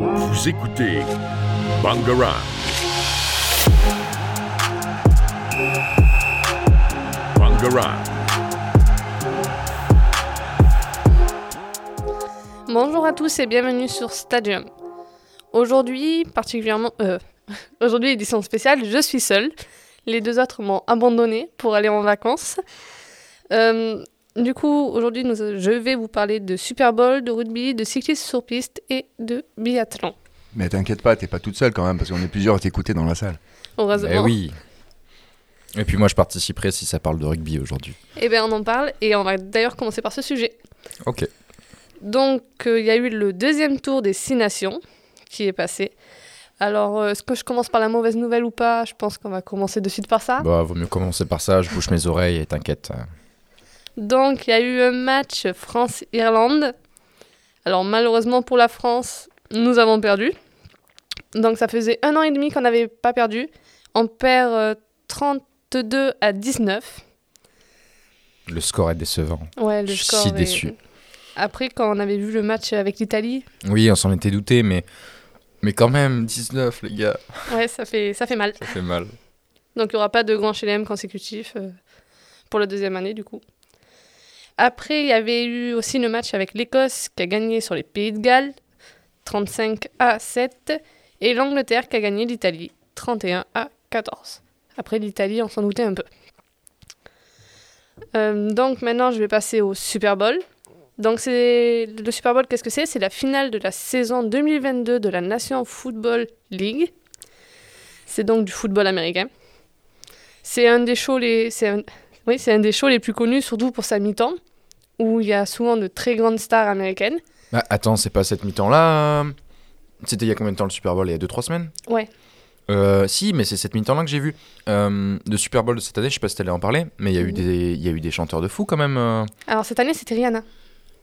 Vous écoutez Bangarang. Bangarang. Bonjour à tous et bienvenue sur Stadium. Aujourd'hui, particulièrement. Euh, Aujourd'hui, édition spéciale, je suis seule. Les deux autres m'ont abandonné pour aller en vacances. Euh, du coup, aujourd'hui, nous- je vais vous parler de Super Bowl, de rugby, de cyclisme sur piste et de biathlon. Mais t'inquiète pas, t'es pas toute seule quand même, parce qu'on est plusieurs à t'écouter dans la salle. Heureusement. Eh oui. Et puis moi je participerai si ça parle de rugby aujourd'hui. Eh bien, on en parle et on va d'ailleurs commencer par ce sujet. Ok. Donc, euh, il y a eu le deuxième tour des Six Nations qui est passé. Alors, euh, est-ce que je commence par la mauvaise nouvelle ou pas? Je pense qu'on va commencer de suite par ça. Bah vaut mieux commencer par ça, je bouche mes oreilles et t'inquiète. Euh. Donc, il y a eu un match France-Irlande. Alors, malheureusement pour la France, nous avons perdu. Donc, ça faisait un an et demi qu'on n'avait pas perdu. On perd euh, 32 à 19. Le score est décevant. Ouais, le Je suis score si est- déçu. Après, quand on avait vu le match avec l'Italie, Oui, on s'en était douté, mais mais quand même 19 les gars, ouais, ça fait, ça fait mal. ça fait mal. Donc il n'y aura pas de grand chelem consécutif euh, pour la deuxième année du coup. Après, il y avait eu aussi le match avec l'Écosse qui a gagné sur les Pays de Galles 35 à 7 et l'Angleterre qui a gagné l'Italie 31 à 14. Après l'Italie, on s'en doutait un peu. Euh, donc maintenant, je vais passer au Super Bowl. Donc c'est le Super Bowl, qu'est-ce que c'est? C'est la finale de la saison 2022 de la Nation Football League. C'est donc du football américain. C'est un des shows les c'est un des shows les plus connus surtout pour sa mi-temps où il y a souvent de très grandes stars américaines. Bah, attends, c'est pas cette mi-temps là C'était il y a combien de temps le Super Bowl? Il y a 2-3 semaines? Ouais. Euh, si, mais c'est cette mi-temps là que j'ai vu. Euh, le Super Bowl de cette année, je sais pas si t'allais en parler, mais il y, a eu Mhm. des- il y a eu des chanteurs de fou quand même. euh. Alors cette année, c'était Rihanna.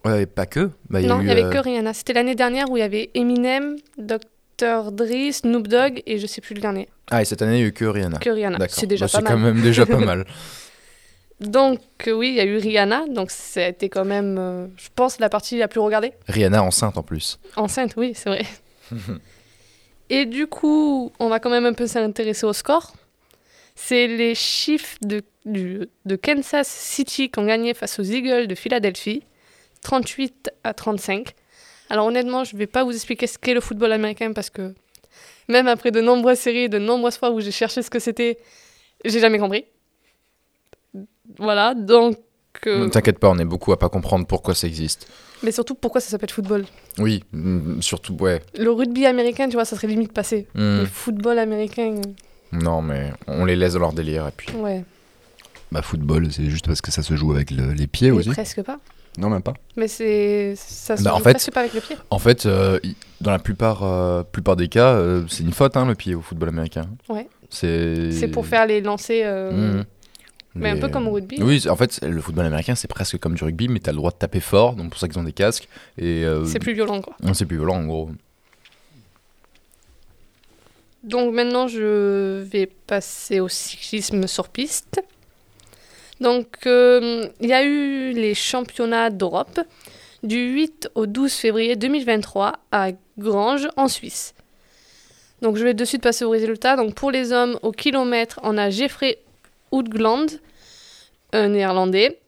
Ouais, pas que. Bah, il y non, il n'y avait euh, que Rihanna. C'était l'année dernière où il y avait Eminem, Dr. Dre, Snoop Dogg et je sais plus le dernier. Ah, et cette année, il y a eu que Rihanna. Que Rihanna. C'est déjà Bah, pas C'est mal. quand même déjà pas mal. Donc euh, oui, il y a eu Rihanna. Donc ça a été quand même, euh, je pense, la partie la plus regardée. Rihanna enceinte en plus. Enceinte, oui, c'est vrai. Et du coup, on va quand même un peu s'intéresser au score. C'est les chiffres de, du- de Kansas City qui ont gagné face aux Eagles de Philadelphie, 38 à 35. Alors honnêtement, je ne vais pas vous expliquer ce qu'est le football américain parce que même après de nombreuses séries, de nombreuses fois où j'ai cherché ce que c'était, j'ai jamais compris. Voilà, donc... euh, Ne T'inquiète pas, on est beaucoup à pas comprendre pourquoi ça existe. mais surtout, pourquoi ça s'appelle football? Oui, mm, surtout, ouais. Le rugby américain, tu vois, ça serait limite passé. Mm, Le football américain, Non, mais on les laisse dans leur délire et puis. ouais. Bah, football, c'est juste parce que ça se joue avec le- les pieds Mais aussi. presque pas. Non, même pas. Mais c'est ça se Bah, en joue fait- presque pas avec le pied. En fait, euh, dans la plupart, euh, plupart des cas, euh, c'est une faute, hein, le pied au football américain. Ouais. C'est. C'est pour faire les lancers. euh, Mais un peu comme au rugby. Oui, en fait, le football américain, c'est presque comme du rugby, mais t'as le droit de taper fort, donc pour ça qu'ils ont des casques. Et euh, C'est plus violent, quoi. c'est plus violent, en gros. Donc maintenant, je vais passer au cyclisme sur piste. Donc, euh, il y a eu les championnats d'Europe du 8 au 12 février 2023 à Granges, en Suisse. Donc, je vais de suite passer aux résultats. Donc, pour les hommes, au kilomètre, on a Jeffrey Houtgland, un néerlandais.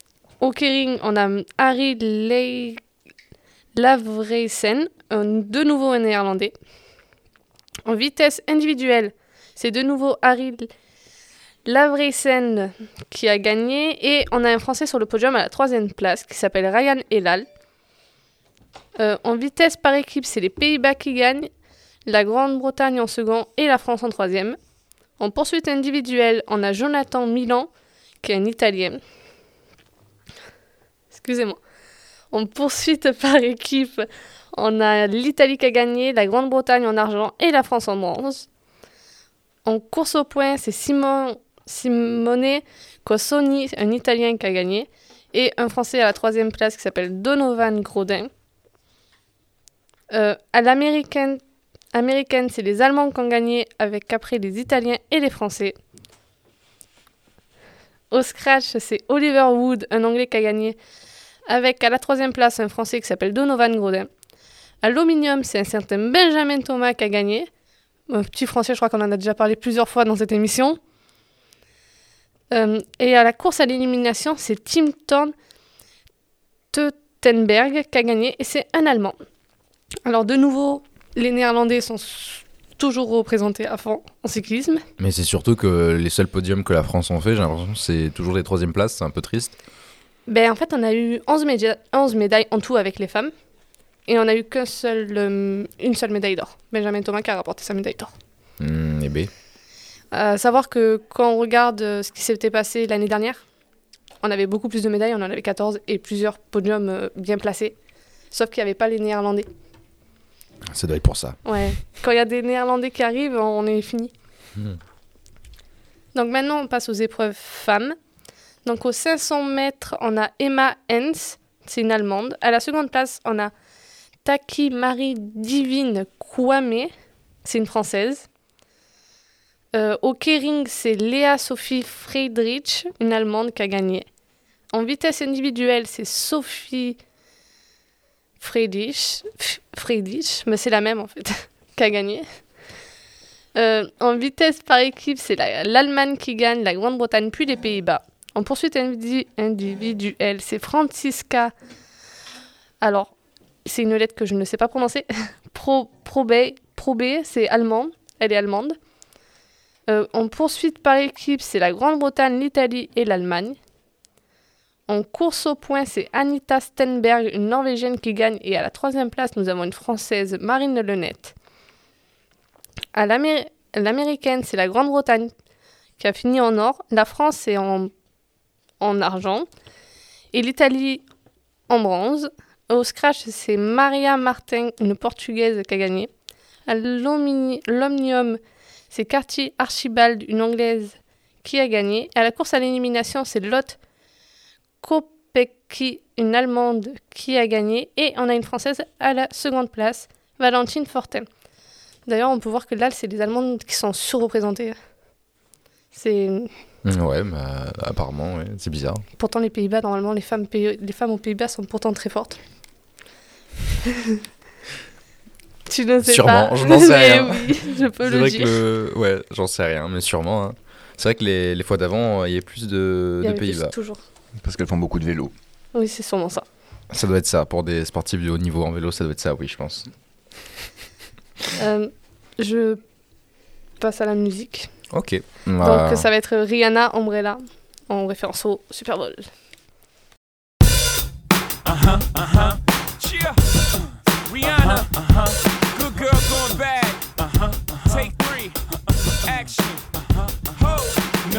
Au kering, on a Harry Le- Lavreysen, un de nouveau un néerlandais. En vitesse individuelle, c'est de nouveau Harry Lavreysen qui a gagné. Et on a un Français sur le podium à la troisième place qui s'appelle Ryan Elal. Euh, en vitesse par équipe, c'est les Pays-Bas qui gagnent, la Grande-Bretagne en second et la France en troisième. En poursuite individuelle, on a Jonathan Milan qui est un Italien. Excusez-moi. En poursuite par équipe, on a l'Italie qui a gagné, la Grande-Bretagne en argent et la France en bronze. En course au point, c'est Simon, Simone Cossoni, un Italien qui a gagné, et un Français à la troisième place qui s'appelle Donovan Grodin. Euh, à l'américaine, américaine, c'est les Allemands qui ont gagné, avec après les Italiens et les Français. Au scratch, c'est Oliver Wood, un Anglais qui a gagné, avec à la troisième place un Français qui s'appelle Donovan Grodin. Aluminium, c'est un certain Benjamin Thomas qui a gagné. Un petit français, je crois qu'on en a déjà parlé plusieurs fois dans cette émission. Euh, et à la course à l'élimination, c'est Tim Thorn Teutenberg qui a gagné et c'est un Allemand. Alors de nouveau, les Néerlandais sont toujours représentés à fond en cyclisme. Mais c'est surtout que les seuls podiums que la France en fait, j'ai l'impression que c'est toujours des troisièmes places, c'est un peu triste. Ben, en fait, on a eu 11, média- 11 médailles en tout avec les femmes. Et on a eu qu'un seul, euh, une seule médaille d'or. Benjamin Thomas qui a rapporté sa médaille d'or. Hmm, et B? À savoir que quand on regarde euh, ce qui s'était passé l'année dernière, on avait beaucoup plus de médailles, on en avait 14 et plusieurs podiums euh, bien placés. Sauf qu'il n'y avait pas les Néerlandais. Ça doit être pour ça. Ouais. Quand il y a des Néerlandais qui arrivent, on est fini. Mhm. Donc maintenant, on passe aux épreuves femmes. Donc aux 500 mètres, on a Emma Hens, c'est une Allemande. À la seconde place, on a Taki Marie Divine Kwame, c'est une Française. Euh, au Kering, c'est Léa Sophie Friedrich, une Allemande qui a gagné. En vitesse individuelle, c'est Sophie Friedrich, Friedrich, mais c'est la même en fait, qui a gagné. Euh, en vitesse par équipe, c'est la- l'Allemagne qui gagne, la Grande-Bretagne, puis les Pays-Bas. En poursuite indi- individuelle, c'est Franziska. Alors, c'est une lettre que je ne sais pas prononcer. Pro, c'est allemand. Elle est allemande. Euh, en poursuite par équipe, c'est la Grande-Bretagne, l'Italie et l'Allemagne. En course au point, c'est Anita Stenberg, une Norvégienne qui gagne. Et à la troisième place, nous avons une Française, Marine Lenette. À l'Amé- l'américaine, c'est la Grande-Bretagne qui a fini en or. La France, c'est en, en argent. Et l'Italie en bronze. Au scratch, c'est Maria Martin, une Portugaise qui a gagné. À l'omni- l'omnium, c'est Cartier Archibald, une Anglaise qui a gagné. À la course à l'élimination, c'est Lotte Kopecky, une Allemande qui a gagné. Et on a une Française à la seconde place, Valentine Fortin. D'ailleurs, on peut voir que là, c'est les Allemandes qui sont surreprésentées. C'est Ouais, bah, apparemment, ouais, c'est bizarre. pourtant les Pays-Bas. Normalement, les femmes, pays- les femmes aux Pays-Bas sont pourtant très fortes. tu ne sais Sûrement, pas. je n'en sais rien. oui, je peux C'est le vrai dire. que le... Ouais, j'en sais rien, mais sûrement. hein. C'est vrai que les, les fois d'avant, il y a plus de, de avait Pays-Bas. Toujours. Parce qu'elles font beaucoup de vélo. Oui, c'est sûrement ça. Ça doit être ça. Pour des sportifs de haut niveau en vélo, ça doit être ça, oui, je pense. Euh, je passe à la musique. Ok. Donc, Bah, ça va être Rihanna Umbrella en référence au Super Bowl. Uh-huh, uh-huh. Yeah. Rihanna. Uh-huh. Good girl going bad. Uh-huh. Take three. Action.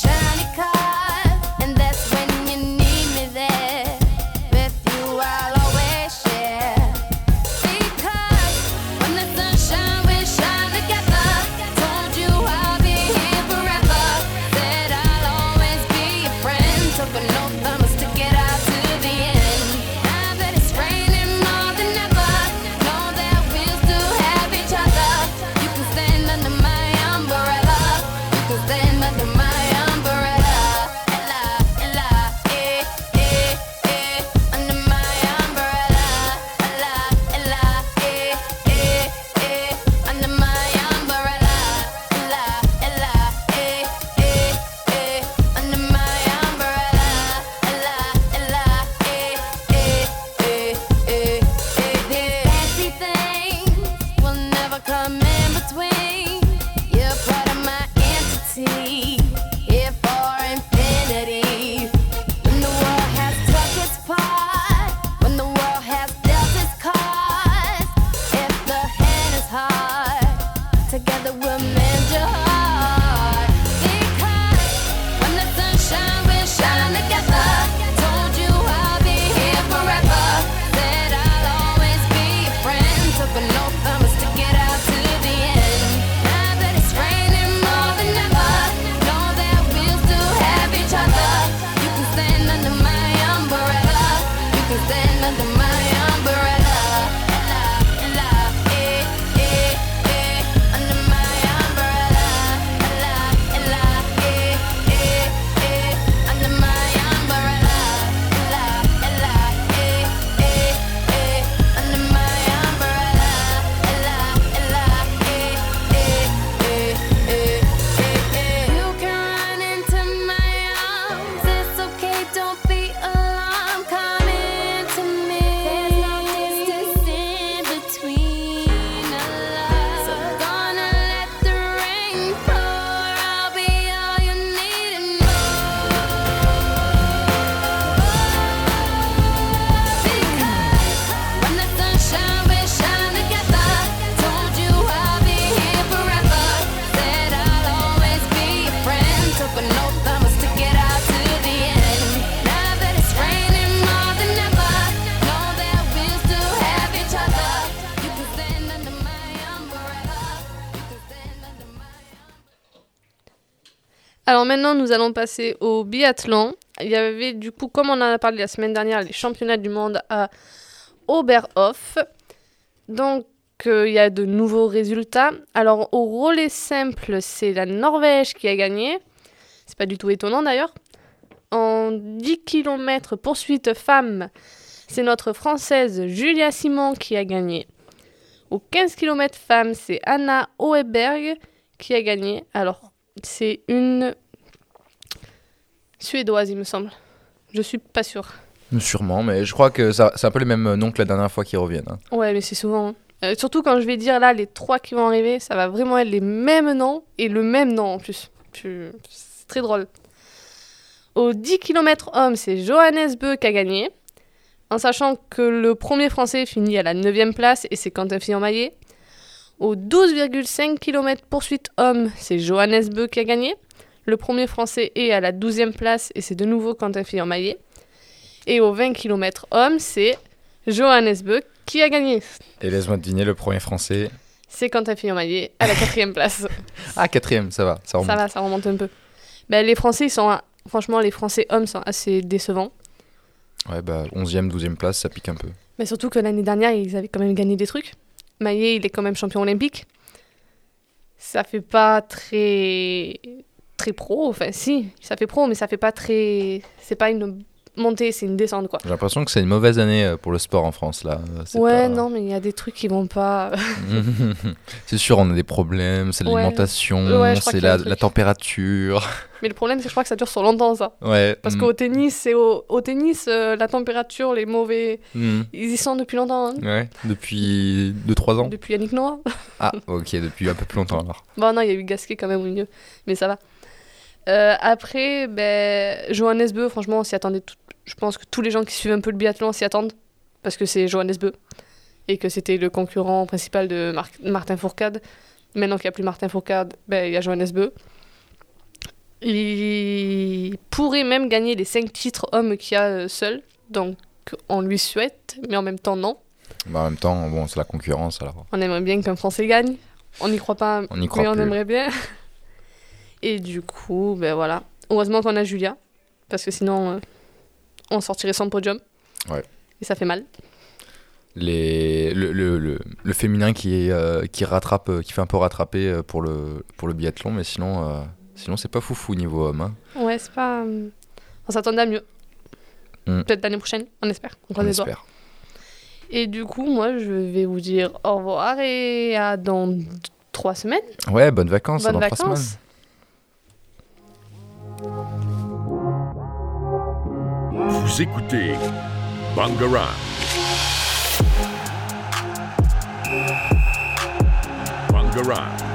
shiny Alors maintenant, nous allons passer au biathlon. Il y avait du coup, comme on en a parlé la semaine dernière, les championnats du monde à Oberhof. Donc, euh, il y a de nouveaux résultats. Alors, au relais simple, c'est la Norvège qui a gagné. C'est pas du tout étonnant d'ailleurs. En 10 km poursuite femme, c'est notre Française Julia Simon qui a gagné. Au 15 km femme, c'est Anna Oeberg qui a gagné. Alors, c'est une Suédoise, il me semble. Je suis pas sûre. Sûrement, mais je crois que c'est un peu les mêmes noms que la dernière fois qui reviennent. hein. Ouais, mais c'est souvent. Euh, surtout quand je vais dire là les trois qui vont arriver, ça va vraiment être les mêmes noms et le même nom en plus. C'est très drôle. Au 10 km homme, c'est Johannes Beu qui a gagné. En sachant que le premier français finit à la 9 place et c'est Quentin Fillon-Maillet. Au 12,5 km poursuite homme, c'est Johannes Beu qui a gagné. Le premier français est à la 12e place et c'est de nouveau Quentin Fillon-Maillet. Et au 20 km homme, c'est Johannes Beu qui a gagné. Et laisse-moi deviner, le premier français. C'est Quentin Fillon-Maillet à la quatrième place. Ah, quatrième, ça va, ça remonte. ça va, ça remonte un peu. Ben, les Français, ils sont, franchement, les Français hommes sont assez décevants. Ouais, bah, 11e, 12e place, ça pique un peu. Mais surtout que l'année dernière, ils avaient quand même gagné des trucs. Maillet, il est quand même champion olympique. Ça fait pas très très pro, enfin si, ça fait pro, mais ça fait pas très, c'est pas une montée, c'est une descente quoi. J'ai l'impression que c'est une mauvaise année euh, pour le sport en France, là. Ouais, pas- non, mais il y a des trucs qui vont pas. c'est sûr, on a des problèmes, c'est l'alimentation, Ouais, c'est la, température. mais le problème, c'est que je crois que ça dure sur longtemps ça. Ouais. Parce mm, qu'au tennis, c'est au, au tennis, euh, la température, les mauvais, mm, ils y sont depuis longtemps. hein. Ouais, depuis 2-3 ans. Depuis Yannick Noah. Ah, ok, depuis un peu plus longtemps alors. Bon, non, il y a eu Gasquet quand même au milieu, mais ça va. Euh, après, ben, Johannes Beu, franchement, on s'y attendait. tout- Je pense que tous les gens qui suivent un peu le biathlon s'y attendent, parce que c'est Johannes Beu, et que c'était le concurrent principal de Mar- Martin Fourcade. Maintenant qu'il n'y a plus Martin Fourcade, ben, il y a Johannes Beu. Il pourrait même gagner les 5 titres hommes qu'il a euh, seul, donc on lui souhaite, mais en même temps, non. Bah, en même temps, bon, c'est la concurrence alors. On aimerait bien qu'un Français gagne. On n'y croit pas, On n'y croit mais on plus. aimerait bien. Et du coup, ben voilà. Heureusement qu'on a Julia, parce que sinon, euh, on sortirait sans podium. Ouais. Et ça fait mal. Les, le, le, le, le féminin qui, est, euh, qui rattrape, euh, qui fait un peu rattraper euh, pour le, pour le biathlon, mais sinon, euh, sinon c'est pas foufou niveau homme. hein. Ouais, c'est pas. On s'attendait à mieux. Mm. Peut-être l'année prochaine, on espère. On On les doigts. espère. Et du coup, moi, je vais vous dire au revoir et à dans trois semaines. Ouais, bonnes vacances, Bonnes dans trois semaines. Vous écoutez Bangarang. Bangarang.